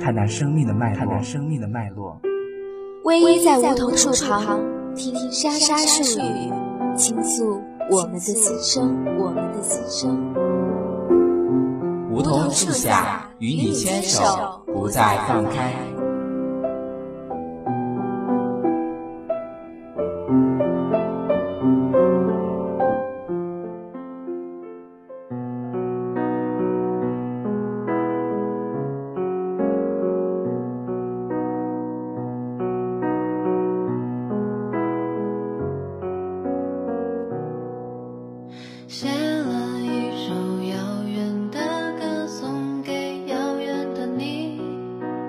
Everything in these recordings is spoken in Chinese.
看那生命的脉络，看那生命的脉络。偎依在梧桐树旁，听听沙沙树语，倾诉我们的心声，我们的心声。梧桐树下，与你牵手，不再放开。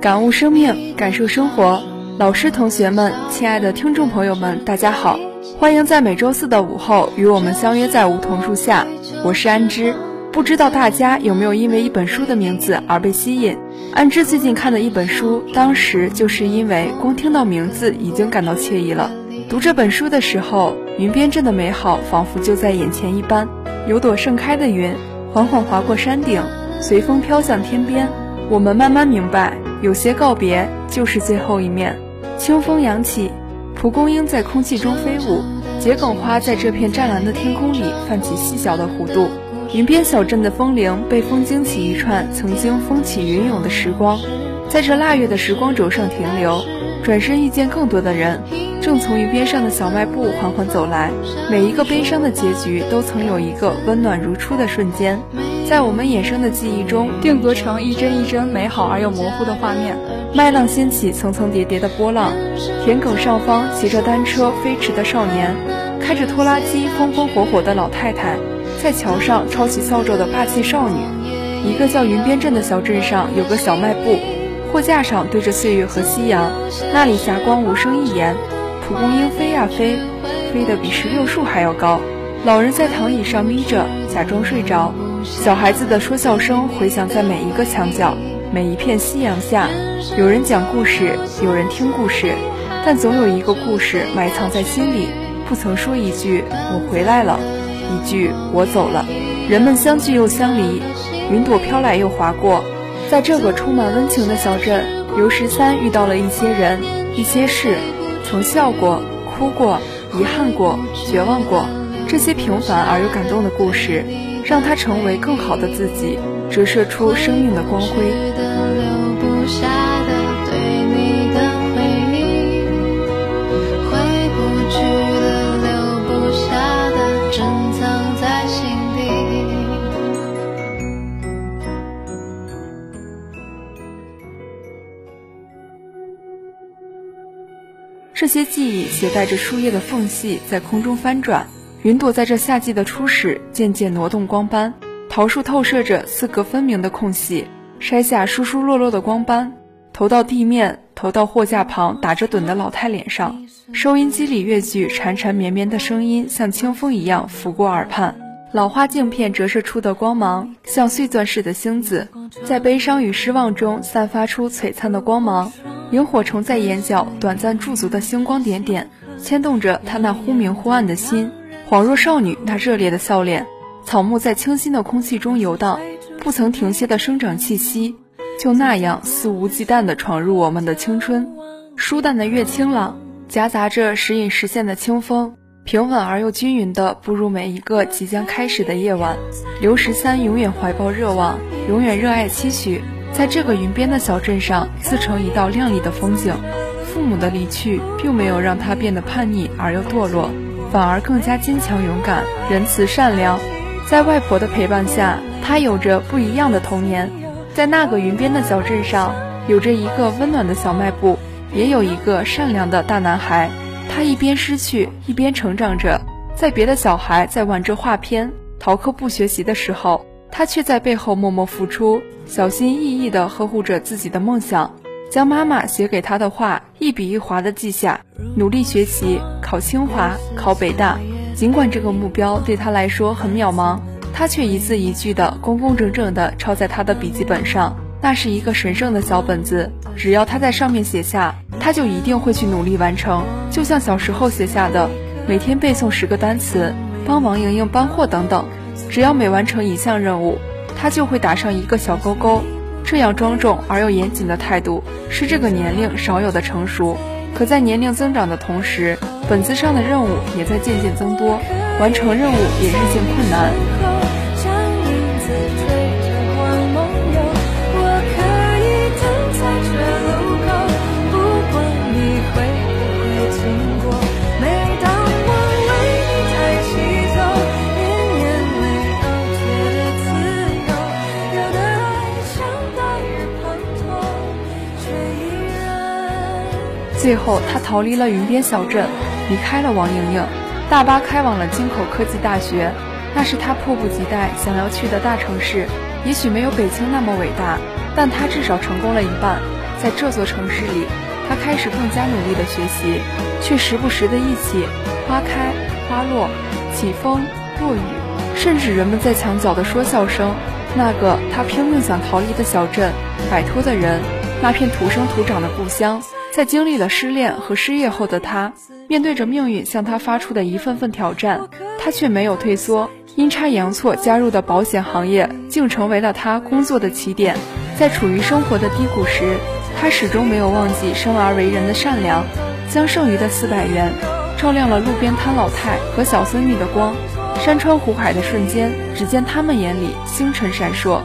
感悟生命，感受生活。老师、同学们，亲爱的听众朋友们，大家好，欢迎在每周四的午后与我们相约在梧桐树下。我是安之。不知道大家有没有因为一本书的名字而被吸引？安之最近看的一本书，当时就是因为光听到名字已经感到惬意了。读这本书的时候，云边镇的美好仿佛就在眼前一般。有朵盛开的云，缓缓划过山顶，随风飘向天边。我们慢慢明白，有些告别就是最后一面。清风扬起，蒲公英在空气中飞舞，桔梗花在这片湛蓝的天空里泛起细小的弧度。云边小镇的风铃被风惊起一串曾经风起云涌的时光，在这腊月的时光轴上停留，转身遇见更多的人，正从云边上的小卖部缓缓走来。每一个悲伤的结局，都曾有一个温暖如初的瞬间，在我们衍生的记忆中定格成一帧一帧美好而又模糊的画面。麦浪掀起层层叠叠的波浪，田埂上方骑着单车飞驰的少年，开着拖拉机风风火火的老太太。在桥上抄起扫帚的霸气少女，一个叫云边镇的小镇上有个小卖部，货架上对着岁月和夕阳，那里霞光无声一言，蒲公英飞呀飞，飞得比石榴树还要高。老人在躺椅上眯着，假装睡着。小孩子的说笑声回响在每一个墙角，每一片夕阳下，有人讲故事，有人听故事，但总有一个故事埋藏在心里，不曾说一句“我回来了”。一句我走了，人们相聚又相离，云朵飘来又划过，在这个充满温情的小镇，刘十三遇到了一些人，一些事，曾笑过、哭过、遗憾过、绝望过，这些平凡而又感动的故事，让他成为更好的自己，折射出生命的光辉。这些记忆携带着树叶的缝隙，在空中翻转。云朵在这夏季的初始渐渐挪动光斑，桃树透射着四格分明的空隙，筛下疏疏落落的光斑，投到地面，投到货架旁打着盹的老太脸上。收音机里越剧缠缠绵绵的声音，像清风一样拂过耳畔。老花镜片折射出的光芒，像碎钻似的星子，在悲伤与失望中散发出璀璨的光芒。萤火虫在眼角短暂驻足的星光点点，牵动着他那忽明忽暗的心，恍若少女那热烈的笑脸。草木在清新的空气中游荡，不曾停歇的生长气息，就那样肆无忌惮地闯入我们的青春。舒淡的月清朗，夹杂着时隐时现的清风，平稳而又均匀地步入每一个即将开始的夜晚。刘十三永远怀抱热望，永远热爱期许。在这个云边的小镇上，自成一道亮丽的风景。父母的离去，并没有让他变得叛逆而又堕落，反而更加坚强勇敢、仁慈善良。在外婆的陪伴下，他有着不一样的童年。在那个云边的小镇上，有着一个温暖的小卖部，也有一个善良的大男孩。他一边失去，一边成长着。在别的小孩在玩着画片、逃课不学习的时候，他却在背后默默付出，小心翼翼地呵护着自己的梦想。将妈妈写给他的话一笔一划地记下，努力学习，考清华，考北大。尽管这个目标对他来说很渺茫，他却一字一句地工工整整地抄在他的笔记本上。那是一个神圣的小本子，只要他在上面写下，他就一定会去努力完成。就像小时候写下的，每天背诵十个单词，帮王莹莹搬货等等。只要每完成一项任务，他就会打上一个小勾勾。这样庄重而又严谨的态度，是这个年龄少有的成熟。可在年龄增长的同时，本子上的任务也在渐渐增多，完成任务也日渐困难。最后，他逃离了云边小镇，离开了王莹莹，大巴开往了京口科技大学，那是他迫不及待想要去的大城市。也许没有北京那么伟大，但他至少成功了一半。在这座城市里，他开始更加努力的学习，却时不时的忆起花开花落、起风落雨，甚至人们在墙角的说笑声。那个他拼命想逃离的小镇，摆脱的人，那片土生土长的故乡。在经历了失恋和失业后的他，面对着命运向他发出的一份份挑战，他却没有退缩。阴差阳错加入的保险行业，竟成为了他工作的起点。在处于生活的低谷时，他始终没有忘记生而为人的善良，将剩余的四百元，照亮了路边摊老太和小孙女的光。山川湖海的瞬间，只见他们眼里星辰闪烁。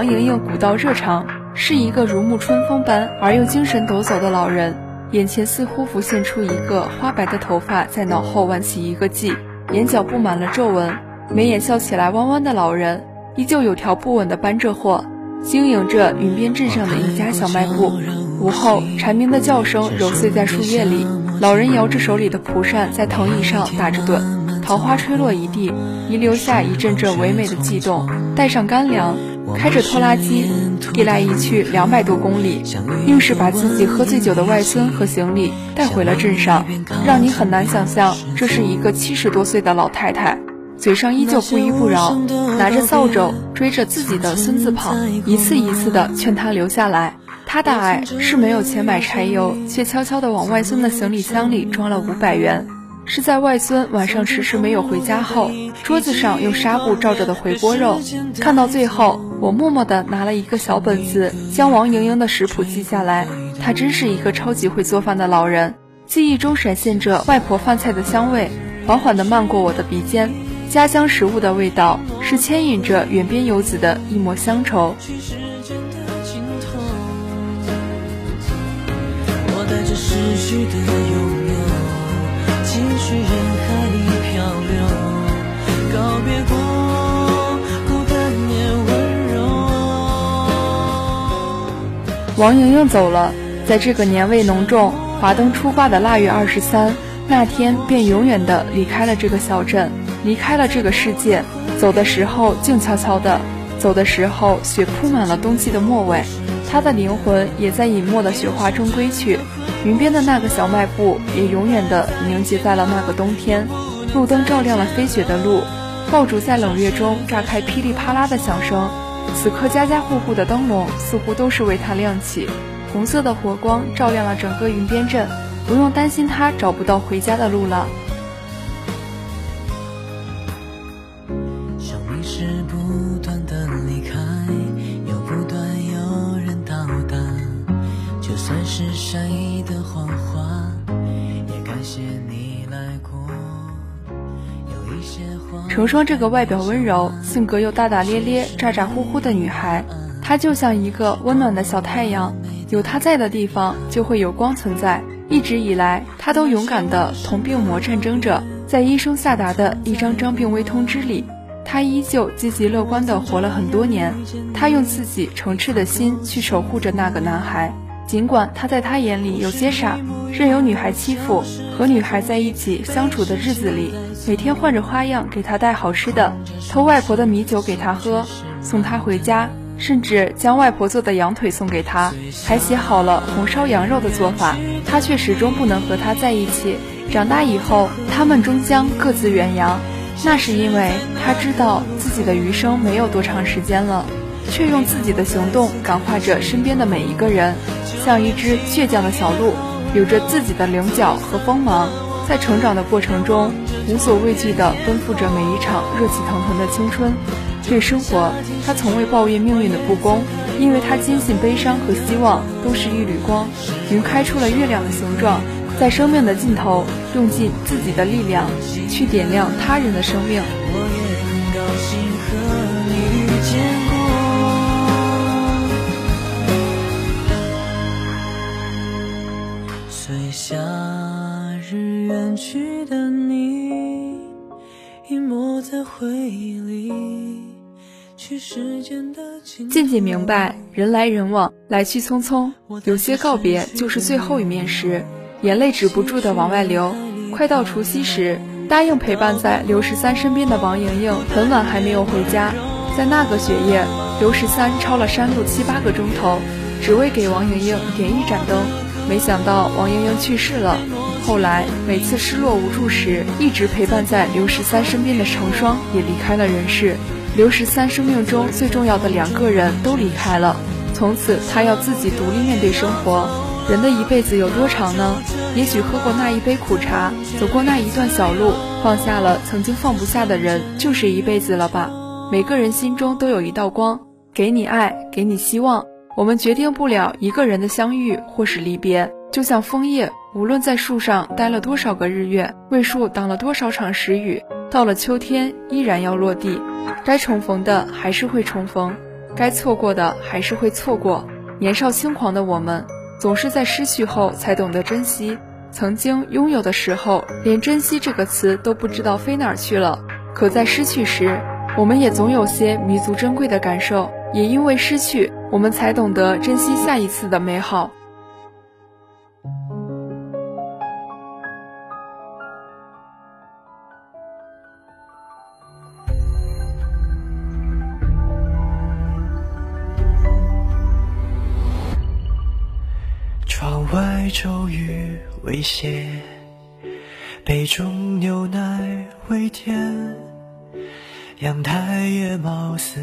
王莹莹古道热肠，是一个如沐春风般而又精神抖擞的老人。眼前似乎浮现出一个花白的头发在脑后挽起一个髻，眼角布满了皱纹，眉眼笑起来弯弯的老人，依旧有条不紊的搬着货，经营着云边镇上的一家小卖部。午后，蝉鸣的叫声揉碎在树叶里，老人摇着手里的蒲扇在藤椅上打着盹，桃花吹落一地，遗留下一阵阵唯美的悸动。带上干粮。开着拖拉机，一来一去两百多公里，硬是把自己喝醉酒的外孙和行李带回了镇上，让你很难想象，这是一个七十多岁的老太太，嘴上依旧不依不饶，拿着扫帚追着自己的孙子跑，一次一次的劝他留下来。他大爱是没有钱买柴油，却悄悄地往外孙的行李箱里装了五百元。是在外孙晚上迟迟没有回家后，桌子上用纱布罩着的回锅肉。看到最后，我默默地拿了一个小本子，将王莹莹的食谱记下来。她真是一个超级会做饭的老人，记忆中闪现着外婆饭菜的香味，缓缓地漫过我的鼻尖。家乡食物的味道，是牵引着远边游子的一抹乡愁。我带着失去的拥有。继续人海里漂流，告别过王莹莹走了，在这个年味浓重、华灯初挂的腊月二十三那天，便永远的离开了这个小镇，离开了这个世界。走的时候静悄悄的，走的时候雪铺满了冬季的末尾，她的灵魂也在隐没的雪花中归去。云边的那个小卖部也永远的凝结在了那个冬天，路灯照亮了飞雪的路，爆竹在冷月中炸开噼里啪啦的响声。此刻家家户户的灯笼似乎都是为他亮起，红色的火光照亮了整个云边镇，不用担心他找不到回家的路了。算是善意的谎话，也感谢你来过。成双这个外表温柔、性格又大大咧咧、咋咋呼呼的女孩，她就像一个温暖的小太阳，有她在的地方就会有光存在。一直以来，她都勇敢地同病魔战争着，在医生下达的一张张病危通知里，她依旧积极乐观地活了很多年。她用自己诚挚的心去守护着那个男孩，尽管他在他眼里有些傻，任由女孩欺负。和女孩在一起相处的日子里，每天换着花样给她带好吃的，偷外婆的米酒给她喝，送她回家，甚至将外婆做的羊腿送给她，还写好了红烧羊肉的做法。他却始终不能和她在一起。长大以后，他们终将各自远扬。那是因为他知道自己的余生没有多长时间了，却用自己的行动感化着身边的每一个人，像一只倔强的小鹿，有着自己的棱角和锋芒，在成长的过程中无所畏惧地奔赴着每一场热气腾腾的青春。对生活，他从未抱怨命运的不公，因为他坚信悲伤和希望都是一缕光，云开出了月亮的形状。在生命的尽头，用尽自己的力量去点亮他人的生命。渐渐明白，人来人往，来去匆匆，有些告别就是最后一面时。眼泪止不住的往外流。快到除夕时，答应陪伴在刘十三身边的王莹莹很晚还没有回家。在那个雪夜，刘十三抄了山路七八个钟头，只为给王莹莹点一盏灯。没想到王莹莹去世了。后来每次失落无助时，一直陪伴在刘十三身边的成双也离开了人世。刘十三生命中最重要的两个人都离开了，从此他要自己独立面对生活。人的一辈子有多长呢？也许喝过那一杯苦茶，走过那一段小路，放下了曾经放不下的人，就是一辈子了吧。每个人心中都有一道光，给你爱，给你希望。我们决定不了一个人的相遇或是离别，就像枫叶，无论在树上待了多少个日月，为树挡了多少场时雨，到了秋天依然要落地。该重逢的还是会重逢，该错过的还是会错过。年少轻狂的我们。总是在失去后才懂得珍惜，曾经拥有的时候，连珍惜这个词都不知道飞哪儿去了。可在失去时，我们也总有些弥足珍贵的感受。也因为失去，我们才懂得珍惜下一次的美好。雨未歇，杯中牛奶微甜，阳台也貌似。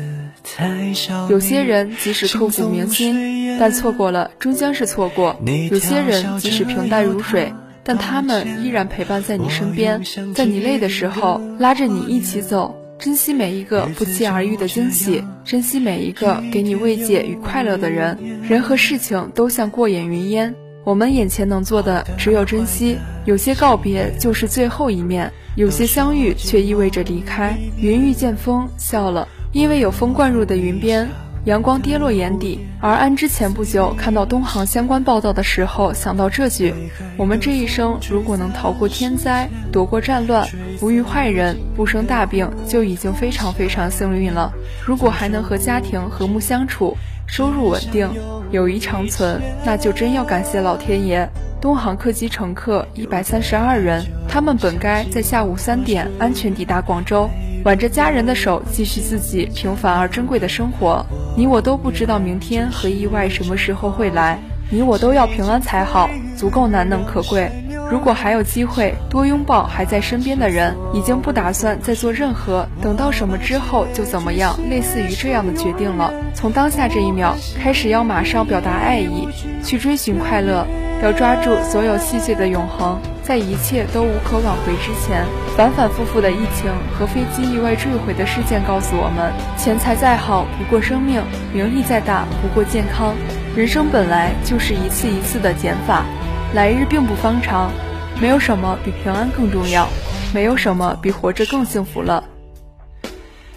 有些人即使刻骨铭心，但错过了终将是错过；有些人即使平淡如水，但他们依然陪伴在你身边，在你累的时候拉着你一起走。珍惜每一个不期而遇的惊喜，珍惜每一个给你慰藉与快乐的人。人和事情都像过眼云烟。我们眼前能做的只有珍惜，有些告别就是最后一面，有些相遇却意味着离开。云遇见风笑了，因为有风灌入的云边，阳光跌落眼底。而安之前不久看到东航相关报道的时候，想到这句：我们这一生如果能逃过天灾，躲过战乱，不遇坏人，不生大病，就已经非常非常幸运了。如果还能和家庭和睦相处。收入稳定，友谊长存，那就真要感谢老天爷。东航客机乘客一百三十二人，他们本该在下午三点安全抵达广州，挽着家人的手继续自己平凡而珍贵的生活。你我都不知道明天和意外什么时候会来，你我都要平安才好，足够难能可贵。如果还有机会多拥抱还在身边的人，已经不打算再做任何等到什么之后就怎么样，类似于这样的决定了。从当下这一秒开始，要马上表达爱意，去追寻快乐，要抓住所有细碎的永恒。在一切都无可挽回之前，反反复复的疫情和飞机意外坠毁的事件告诉我们：钱财再好不过生命，名利再大不过健康。人生本来就是一次一次的减法。来日并不方长，没有什么比平安更重要，没有什么比活着更幸福了。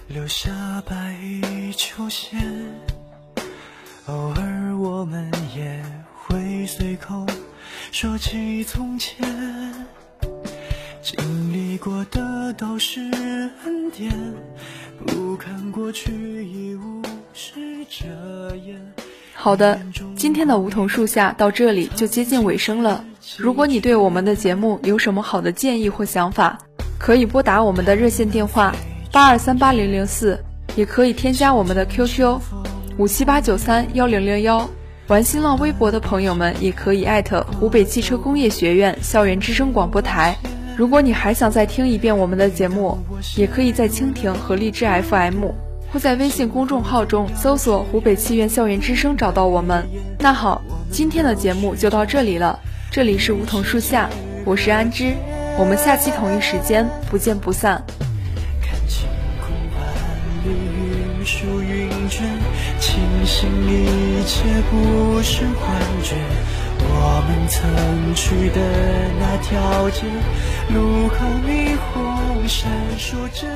留下白衣秋千，偶尔我们也会随口说起从前。经历过的都是恩典，不看过去已无事遮掩。好的，今天的梧桐树下到这里就接近尾声了。如果你对我们的节目有什么好的建议或想法，可以拨打我们的热线电话八二三八零零四，也可以添加我们的 QQ 五七八九三幺零零幺。玩新浪微博的朋友们也可以艾特湖北汽车工业学院校园之声广播台。如果你还想再听一遍我们的节目，也可以在蜻蜓和荔枝 FM，或在微信公众号中搜索“湖北汽院校园之声”找到我们。那好，今天的节目就到这里了。这里是梧桐树下，我是安之，我们下期同一时间不见不散。看晴空万里，云舒云卷，庆幸一切不是幻觉。我们曾去的那条街，路口霓虹闪烁着。